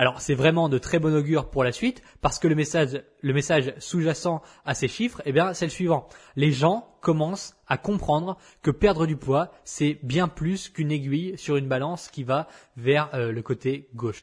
Alors c'est vraiment de très bon augure pour la suite parce que le message, le message sous-jacent à ces chiffres, eh bien c'est le suivant. Les gens commencent à comprendre que perdre du poids, c'est bien plus qu'une aiguille sur une balance qui va vers euh, le côté gauche.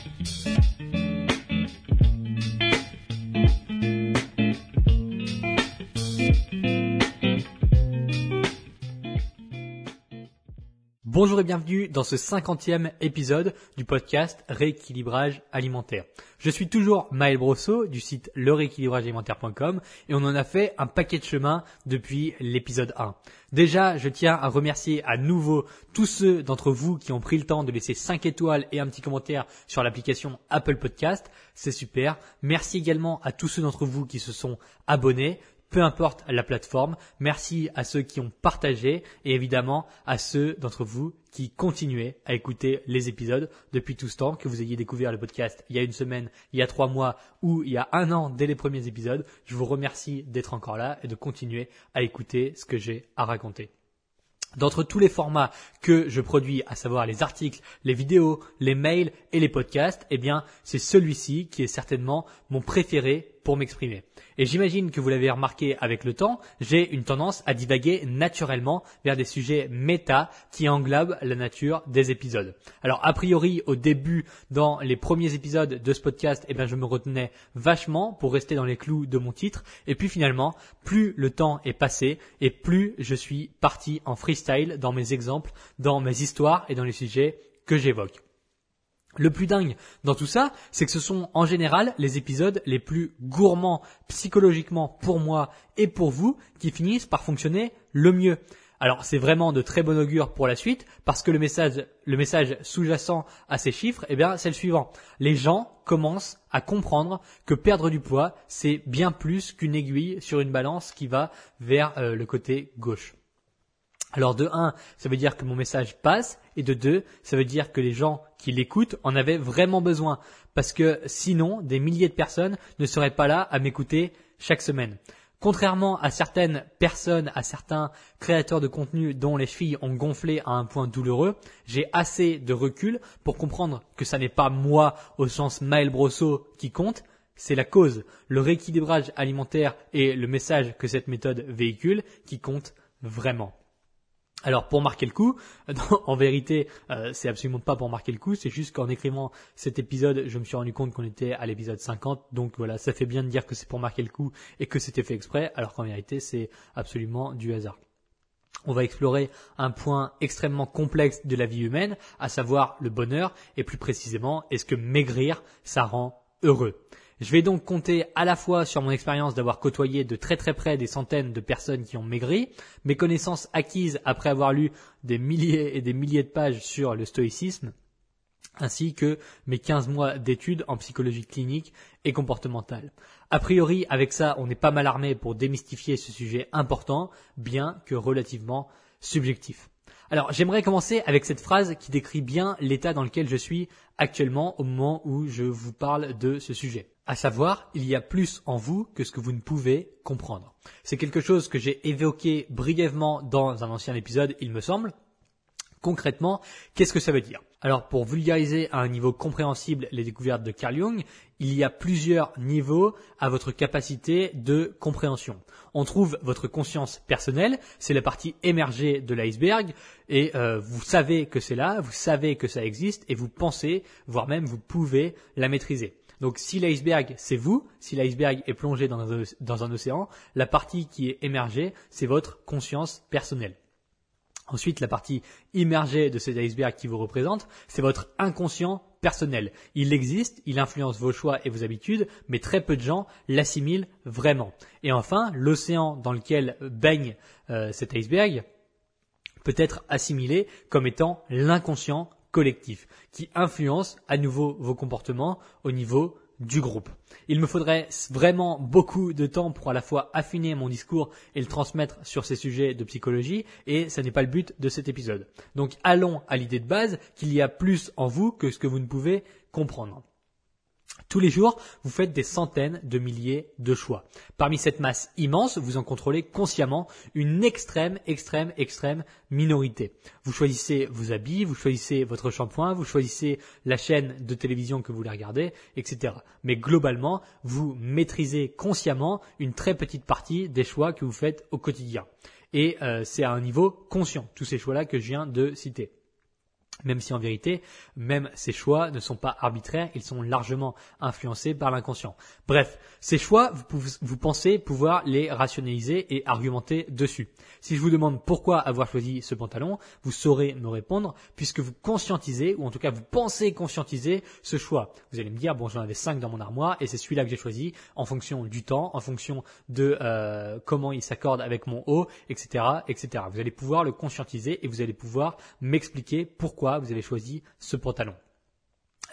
Bonjour et bienvenue dans ce cinquantième épisode du podcast Rééquilibrage alimentaire. Je suis toujours Maël Brosso du site lerééquilibragealimentaire.com et on en a fait un paquet de chemin depuis l'épisode 1. Déjà, je tiens à remercier à nouveau tous ceux d'entre vous qui ont pris le temps de laisser 5 étoiles et un petit commentaire sur l'application Apple Podcast. C'est super. Merci également à tous ceux d'entre vous qui se sont abonnés peu importe la plateforme. Merci à ceux qui ont partagé et évidemment à ceux d'entre vous qui continuez à écouter les épisodes depuis tout ce temps, que vous ayez découvert le podcast il y a une semaine, il y a trois mois ou il y a un an dès les premiers épisodes. Je vous remercie d'être encore là et de continuer à écouter ce que j'ai à raconter. D'entre tous les formats que je produis, à savoir les articles, les vidéos, les mails et les podcasts, eh bien, c'est celui-ci qui est certainement mon préféré pour m'exprimer. Et j'imagine que vous l'avez remarqué avec le temps, j'ai une tendance à divaguer naturellement vers des sujets méta qui englobent la nature des épisodes. Alors a priori au début dans les premiers épisodes de ce podcast, eh bien je me retenais vachement pour rester dans les clous de mon titre et puis finalement, plus le temps est passé et plus je suis parti en freestyle dans mes exemples, dans mes histoires et dans les sujets que j'évoque. Le plus dingue dans tout ça, c'est que ce sont en général les épisodes les plus gourmands psychologiquement pour moi et pour vous qui finissent par fonctionner le mieux. Alors c'est vraiment de très bon augure pour la suite parce que le message, sous-jacent à ces chiffres, eh bien c'est le suivant. Les gens commencent à comprendre que perdre du poids, c'est bien plus qu'une aiguille sur une balance qui va vers euh, le côté gauche. Alors de 1, ça veut dire que mon message passe, et de 2, ça veut dire que les gens qui l'écoutent en avaient vraiment besoin, parce que sinon, des milliers de personnes ne seraient pas là à m'écouter chaque semaine. Contrairement à certaines personnes, à certains créateurs de contenu dont les filles ont gonflé à un point douloureux, j'ai assez de recul pour comprendre que ça n'est pas moi au sens Maël Brosso qui compte, c'est la cause, le rééquilibrage alimentaire et le message que cette méthode véhicule qui compte vraiment. Alors pour marquer le coup, en vérité, euh, c'est absolument pas pour marquer le coup, c'est juste qu'en écrivant cet épisode, je me suis rendu compte qu'on était à l'épisode 50, donc voilà, ça fait bien de dire que c'est pour marquer le coup et que c'était fait exprès, alors qu'en vérité, c'est absolument du hasard. On va explorer un point extrêmement complexe de la vie humaine, à savoir le bonheur, et plus précisément, est-ce que maigrir, ça rend heureux? Je vais donc compter à la fois sur mon expérience d'avoir côtoyé de très très près des centaines de personnes qui ont maigri, mes connaissances acquises après avoir lu des milliers et des milliers de pages sur le stoïcisme, ainsi que mes 15 mois d'études en psychologie clinique et comportementale. A priori, avec ça, on est pas mal armé pour démystifier ce sujet important, bien que relativement subjectif. Alors, j'aimerais commencer avec cette phrase qui décrit bien l'état dans lequel je suis actuellement au moment où je vous parle de ce sujet. À savoir, il y a plus en vous que ce que vous ne pouvez comprendre. C'est quelque chose que j'ai évoqué brièvement dans un ancien épisode, il me semble. Concrètement, qu'est-ce que ça veut dire? Alors, pour vulgariser à un niveau compréhensible les découvertes de Carl Jung, il y a plusieurs niveaux à votre capacité de compréhension. On trouve votre conscience personnelle, c'est la partie émergée de l'iceberg, et euh, vous savez que c'est là, vous savez que ça existe, et vous pensez, voire même vous pouvez la maîtriser. Donc si l'iceberg c'est vous, si l'iceberg est plongé dans un océan, la partie qui est émergée, c'est votre conscience personnelle. Ensuite, la partie immergée de cet iceberg qui vous représente, c'est votre inconscient personnel. Il existe, il influence vos choix et vos habitudes, mais très peu de gens l'assimilent vraiment. Et enfin, l'océan dans lequel baigne euh, cet iceberg peut être assimilé comme étant l'inconscient collectif, qui influence à nouveau vos comportements au niveau du groupe. Il me faudrait vraiment beaucoup de temps pour à la fois affiner mon discours et le transmettre sur ces sujets de psychologie, et ce n'est pas le but de cet épisode. Donc allons à l'idée de base qu'il y a plus en vous que ce que vous ne pouvez comprendre. Tous les jours, vous faites des centaines de milliers de choix. Parmi cette masse immense, vous en contrôlez consciemment une extrême, extrême, extrême minorité. Vous choisissez vos habits, vous choisissez votre shampoing, vous choisissez la chaîne de télévision que vous voulez regarder, etc. Mais globalement, vous maîtrisez consciemment une très petite partie des choix que vous faites au quotidien. Et euh, c'est à un niveau conscient, tous ces choix-là que je viens de citer même si en vérité, même ces choix ne sont pas arbitraires, ils sont largement influencés par l'inconscient. Bref, ces choix, vous, vous, pensez pouvoir les rationaliser et argumenter dessus. Si je vous demande pourquoi avoir choisi ce pantalon, vous saurez me répondre puisque vous conscientisez, ou en tout cas vous pensez conscientiser ce choix. Vous allez me dire, bon j'en avais cinq dans mon armoire et c'est celui-là que j'ai choisi en fonction du temps, en fonction de euh, comment il s'accorde avec mon haut, etc., etc. Vous allez pouvoir le conscientiser et vous allez pouvoir m'expliquer pourquoi vous avez choisi ce pantalon.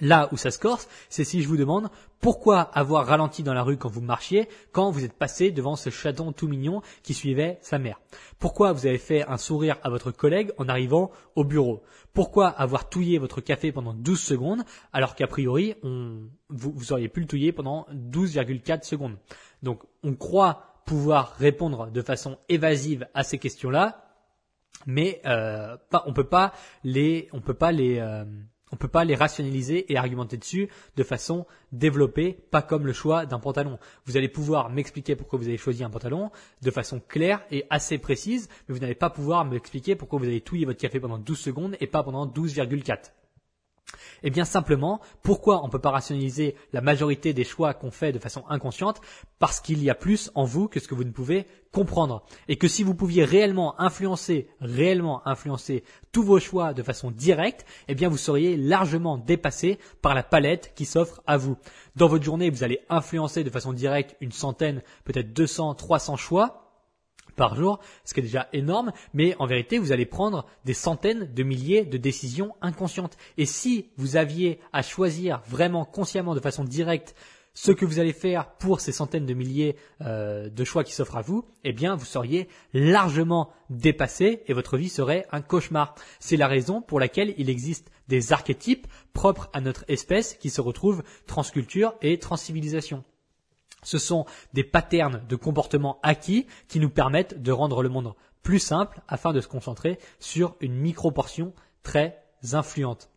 Là où ça se corse, c'est si je vous demande pourquoi avoir ralenti dans la rue quand vous marchiez, quand vous êtes passé devant ce chaton tout mignon qui suivait sa mère. Pourquoi vous avez fait un sourire à votre collègue en arrivant au bureau? Pourquoi avoir touillé votre café pendant 12 secondes alors qu'a priori vous, vous auriez pu le touiller pendant 12,4 secondes? Donc on croit pouvoir répondre de façon évasive à ces questions-là, mais euh, on peut pas les, on peut pas les, euh, on peut pas les rationaliser et argumenter dessus de façon développée, pas comme le choix d'un pantalon. Vous allez pouvoir m'expliquer pourquoi vous avez choisi un pantalon de façon claire et assez précise, mais vous n'allez pas pouvoir m'expliquer pourquoi vous avez touillé votre café pendant 12 secondes et pas pendant 12,4. Eh bien simplement, pourquoi on ne peut pas rationaliser la majorité des choix qu'on fait de façon inconsciente? Parce qu'il y a plus en vous que ce que vous ne pouvez comprendre. Et que si vous pouviez réellement influencer, réellement influencer tous vos choix de façon directe, eh bien vous seriez largement dépassé par la palette qui s'offre à vous. Dans votre journée, vous allez influencer de façon directe une centaine, peut-être 200, 300 choix par jour, ce qui est déjà énorme, mais en vérité, vous allez prendre des centaines de milliers de décisions inconscientes. Et si vous aviez à choisir vraiment consciemment, de façon directe, ce que vous allez faire pour ces centaines de milliers euh, de choix qui s'offrent à vous, eh bien, vous seriez largement dépassé et votre vie serait un cauchemar. C'est la raison pour laquelle il existe des archétypes propres à notre espèce qui se retrouvent transculture et transcivilisation. Ce sont des patterns de comportement acquis qui nous permettent de rendre le monde plus simple afin de se concentrer sur une micro-portion très influente.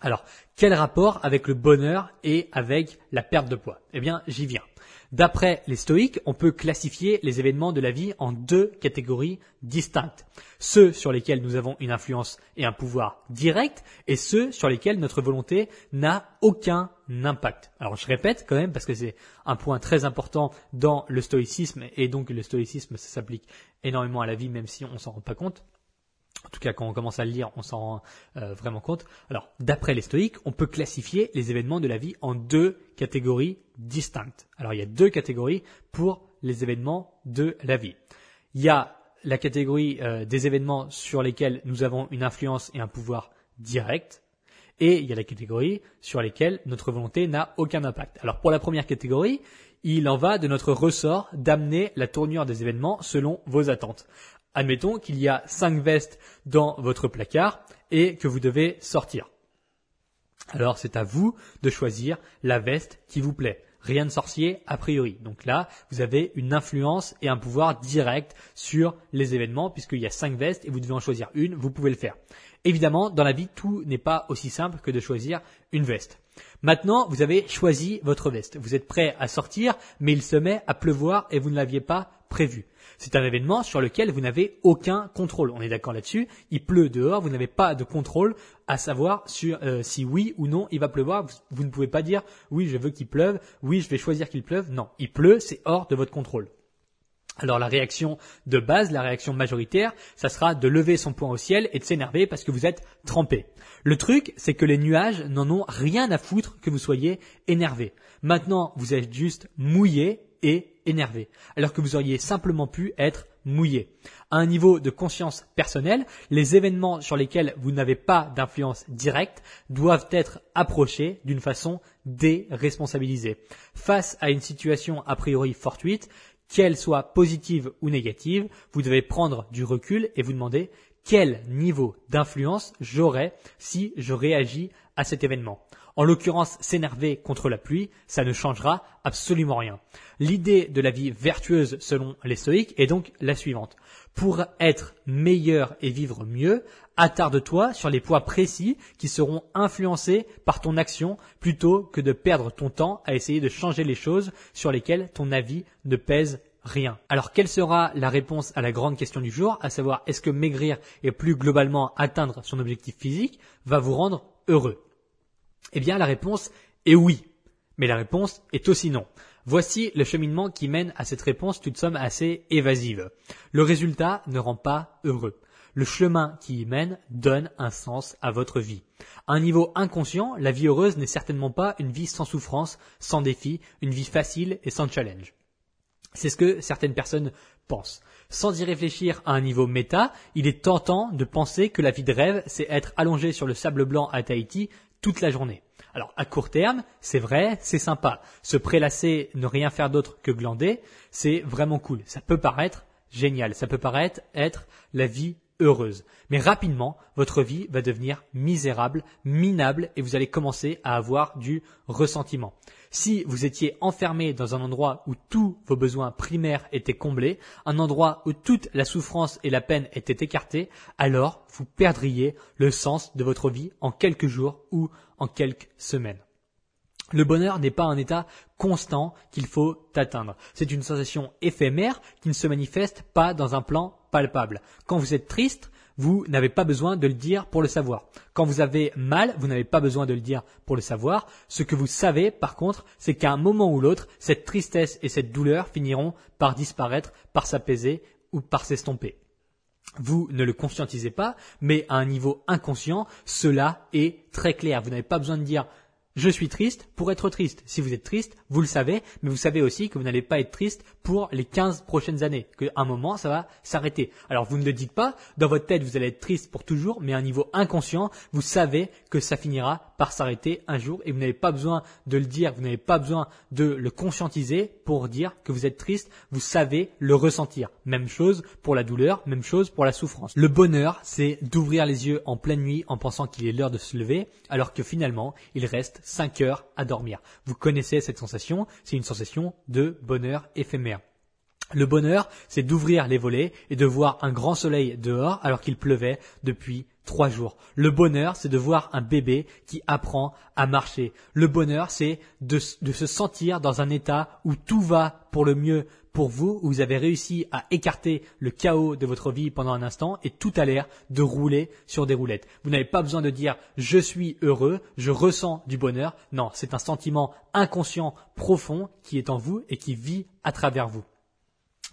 Alors, quel rapport avec le bonheur et avec la perte de poids? Eh bien, j'y viens. D'après les stoïques, on peut classifier les événements de la vie en deux catégories distinctes. Ceux sur lesquels nous avons une influence et un pouvoir direct et ceux sur lesquels notre volonté n'a aucun impact. Alors je répète quand même parce que c'est un point très important dans le stoïcisme et donc le stoïcisme s'applique énormément à la vie même si on s'en rend pas compte. En tout cas, quand on commence à le lire, on s'en rend euh, vraiment compte. Alors, d'après les stoïques, on peut classifier les événements de la vie en deux catégories distinctes. Alors, il y a deux catégories pour les événements de la vie. Il y a la catégorie euh, des événements sur lesquels nous avons une influence et un pouvoir direct, et il y a la catégorie sur lesquelles notre volonté n'a aucun impact. Alors, pour la première catégorie, il en va de notre ressort d'amener la tournure des événements selon vos attentes. Admettons qu'il y a cinq vestes dans votre placard et que vous devez sortir. Alors c'est à vous de choisir la veste qui vous plaît. Rien de sorcier a priori. Donc là, vous avez une influence et un pouvoir direct sur les événements puisqu'il y a cinq vestes et vous devez en choisir une, vous pouvez le faire. Évidemment, dans la vie, tout n'est pas aussi simple que de choisir une veste. Maintenant, vous avez choisi votre veste. Vous êtes prêt à sortir, mais il se met à pleuvoir et vous ne l'aviez pas C'est un événement sur lequel vous n'avez aucun contrôle. On est d'accord là-dessus. Il pleut dehors, vous n'avez pas de contrôle à savoir euh, si oui ou non il va pleuvoir. Vous, ne pouvez pas dire oui, je veux qu'il pleuve, oui, je vais choisir qu'il pleuve. Non, il pleut, c'est hors de votre contrôle. Alors la réaction de base, la réaction majoritaire, ça sera de lever son poing au ciel et de s'énerver parce que vous êtes trempé. Le truc, c'est que les nuages n'en ont rien à foutre que vous soyez énervé. Maintenant, vous êtes juste mouillé et énervé, alors que vous auriez simplement pu être mouillé. À un niveau de conscience personnelle, les événements sur lesquels vous n'avez pas d'influence directe doivent être approchés d'une façon déresponsabilisée. Face à une situation a priori fortuite, qu'elle soit positive ou négative, vous devez prendre du recul et vous demander quel niveau d'influence j'aurai si je réagis à cet événement. En l'occurrence, s'énerver contre la pluie, ça ne changera absolument rien. L'idée de la vie vertueuse selon les stoïques est donc la suivante. Pour être meilleur et vivre mieux, attarde-toi sur les points précis qui seront influencés par ton action plutôt que de perdre ton temps à essayer de changer les choses sur lesquelles ton avis ne pèse rien. Alors quelle sera la réponse à la grande question du jour, à savoir est-ce que maigrir et plus globalement atteindre son objectif physique va vous rendre heureux? Eh bien la réponse est oui, mais la réponse est aussi non. Voici le cheminement qui mène à cette réponse toute somme assez évasive. Le résultat ne rend pas heureux. Le chemin qui y mène donne un sens à votre vie. À un niveau inconscient, la vie heureuse n'est certainement pas une vie sans souffrance, sans défi, une vie facile et sans challenge. C'est ce que certaines personnes pensent. Sans y réfléchir à un niveau méta, il est tentant de penser que la vie de rêve, c'est être allongé sur le sable blanc à Tahiti toute la journée. Alors à court terme, c'est vrai, c'est sympa. Se prélasser, ne rien faire d'autre que glander, c'est vraiment cool. Ça peut paraître génial, ça peut paraître être la vie heureuse. Mais rapidement, votre vie va devenir misérable, minable, et vous allez commencer à avoir du ressentiment. Si vous étiez enfermé dans un endroit où tous vos besoins primaires étaient comblés, un endroit où toute la souffrance et la peine étaient écartées, alors vous perdriez le sens de votre vie en quelques jours ou en quelques semaines. Le bonheur n'est pas un état constant qu'il faut atteindre. C'est une sensation éphémère qui ne se manifeste pas dans un plan palpable. Quand vous êtes triste, vous n'avez pas besoin de le dire pour le savoir. Quand vous avez mal, vous n'avez pas besoin de le dire pour le savoir. Ce que vous savez, par contre, c'est qu'à un moment ou l'autre, cette tristesse et cette douleur finiront par disparaître, par s'apaiser ou par s'estomper. Vous ne le conscientisez pas, mais à un niveau inconscient, cela est très clair. Vous n'avez pas besoin de dire je suis triste pour être triste. Si vous êtes triste, vous le savez, mais vous savez aussi que vous n'allez pas être triste pour les 15 prochaines années, qu'à un moment, ça va s'arrêter. Alors vous ne le dites pas, dans votre tête, vous allez être triste pour toujours, mais à un niveau inconscient, vous savez que ça finira par s'arrêter un jour et vous n'avez pas besoin de le dire, vous n'avez pas besoin de le conscientiser pour dire que vous êtes triste, vous savez le ressentir. Même chose pour la douleur, même chose pour la souffrance. Le bonheur, c'est d'ouvrir les yeux en pleine nuit en pensant qu'il est l'heure de se lever, alors que finalement, il reste 5 heures à dormir. Vous connaissez cette sensation, c'est une sensation de bonheur éphémère. Le bonheur, c'est d'ouvrir les volets et de voir un grand soleil dehors alors qu'il pleuvait depuis trois jours. Le bonheur, c'est de voir un bébé qui apprend à marcher. Le bonheur, c'est de, se sentir dans un état où tout va pour le mieux pour vous, où vous avez réussi à écarter le chaos de votre vie pendant un instant et tout a l'air de rouler sur des roulettes. Vous n'avez pas besoin de dire je suis heureux, je ressens du bonheur. Non, c'est un sentiment inconscient profond qui est en vous et qui vit à travers vous.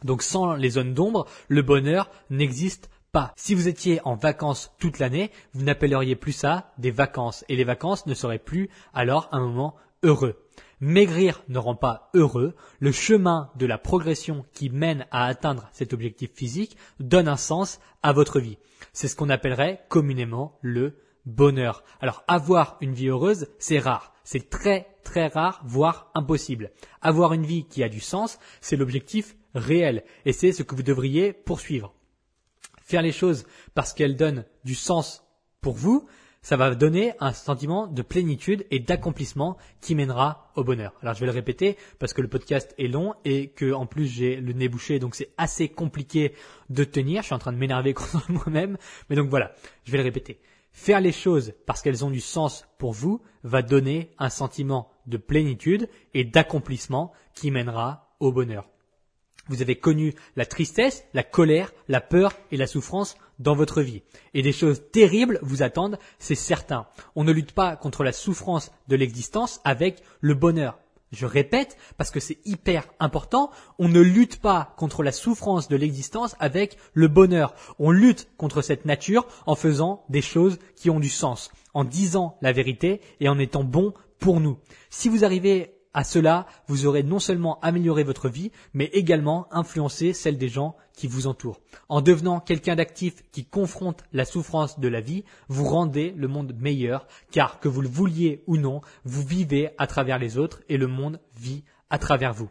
Donc sans les zones d'ombre, le bonheur n'existe Si vous étiez en vacances toute l'année, vous n'appelleriez plus ça des vacances et les vacances ne seraient plus alors un moment heureux. Maigrir ne rend pas heureux. Le chemin de la progression qui mène à atteindre cet objectif physique donne un sens à votre vie. C'est ce qu'on appellerait communément le bonheur. Alors avoir une vie heureuse, c'est rare. C'est très très rare, voire impossible. Avoir une vie qui a du sens, c'est l'objectif réel et c'est ce que vous devriez poursuivre. Faire les choses parce qu'elles donnent du sens pour vous, ça va donner un sentiment de plénitude et d'accomplissement qui mènera au bonheur. Alors je vais le répéter parce que le podcast est long et que en plus j'ai le nez bouché donc c'est assez compliqué de tenir. Je suis en train de m'énerver contre moi-même, mais donc voilà, je vais le répéter. Faire les choses parce qu'elles ont du sens pour vous va donner un sentiment de plénitude et d'accomplissement qui mènera au bonheur. Vous avez connu la tristesse, la colère, la peur et la souffrance dans votre vie. Et des choses terribles vous attendent, c'est certain. On ne lutte pas contre la souffrance de l'existence avec le bonheur. Je répète, parce que c'est hyper important, on ne lutte pas contre la souffrance de l'existence avec le bonheur. On lutte contre cette nature en faisant des choses qui ont du sens, en disant la vérité et en étant bon pour nous. Si vous arrivez À cela, vous aurez non seulement amélioré votre vie, mais également influencé celle des gens qui vous entourent. En devenant quelqu'un d'actif qui confronte la souffrance de la vie, vous rendez le monde meilleur, car que vous le vouliez ou non, vous vivez à travers les autres et le monde vit à travers vous.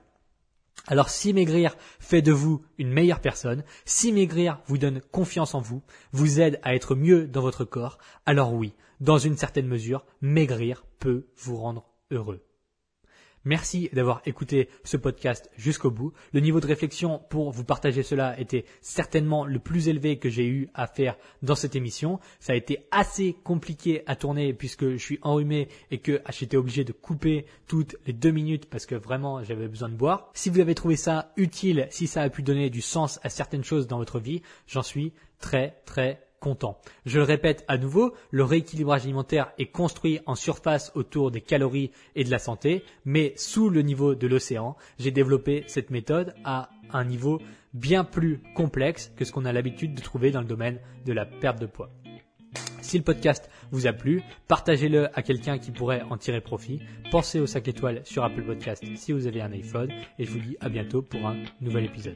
Alors si maigrir fait de vous une meilleure personne, si maigrir vous donne confiance en vous, vous aide à être mieux dans votre corps, alors oui, dans une certaine mesure, maigrir peut vous rendre heureux. Merci d'avoir écouté ce podcast jusqu'au bout. Le niveau de réflexion pour vous partager cela était certainement le plus élevé que j'ai eu à faire dans cette émission. Ça a été assez compliqué à tourner puisque je suis enrhumé et que j'étais obligé de couper toutes les deux minutes parce que vraiment j'avais besoin de boire. Si vous avez trouvé ça utile, si ça a pu donner du sens à certaines choses dans votre vie, j'en suis très très Je le répète à nouveau, le rééquilibrage alimentaire est construit en surface autour des calories et de la santé, mais sous le niveau de l'océan, j'ai développé cette méthode à un niveau bien plus complexe que ce qu'on a l'habitude de trouver dans le domaine de la perte de poids. Si le podcast vous a plu, partagez-le à quelqu'un qui pourrait en tirer profit. Pensez au sac étoile sur Apple Podcast si vous avez un iPhone et je vous dis à bientôt pour un nouvel épisode.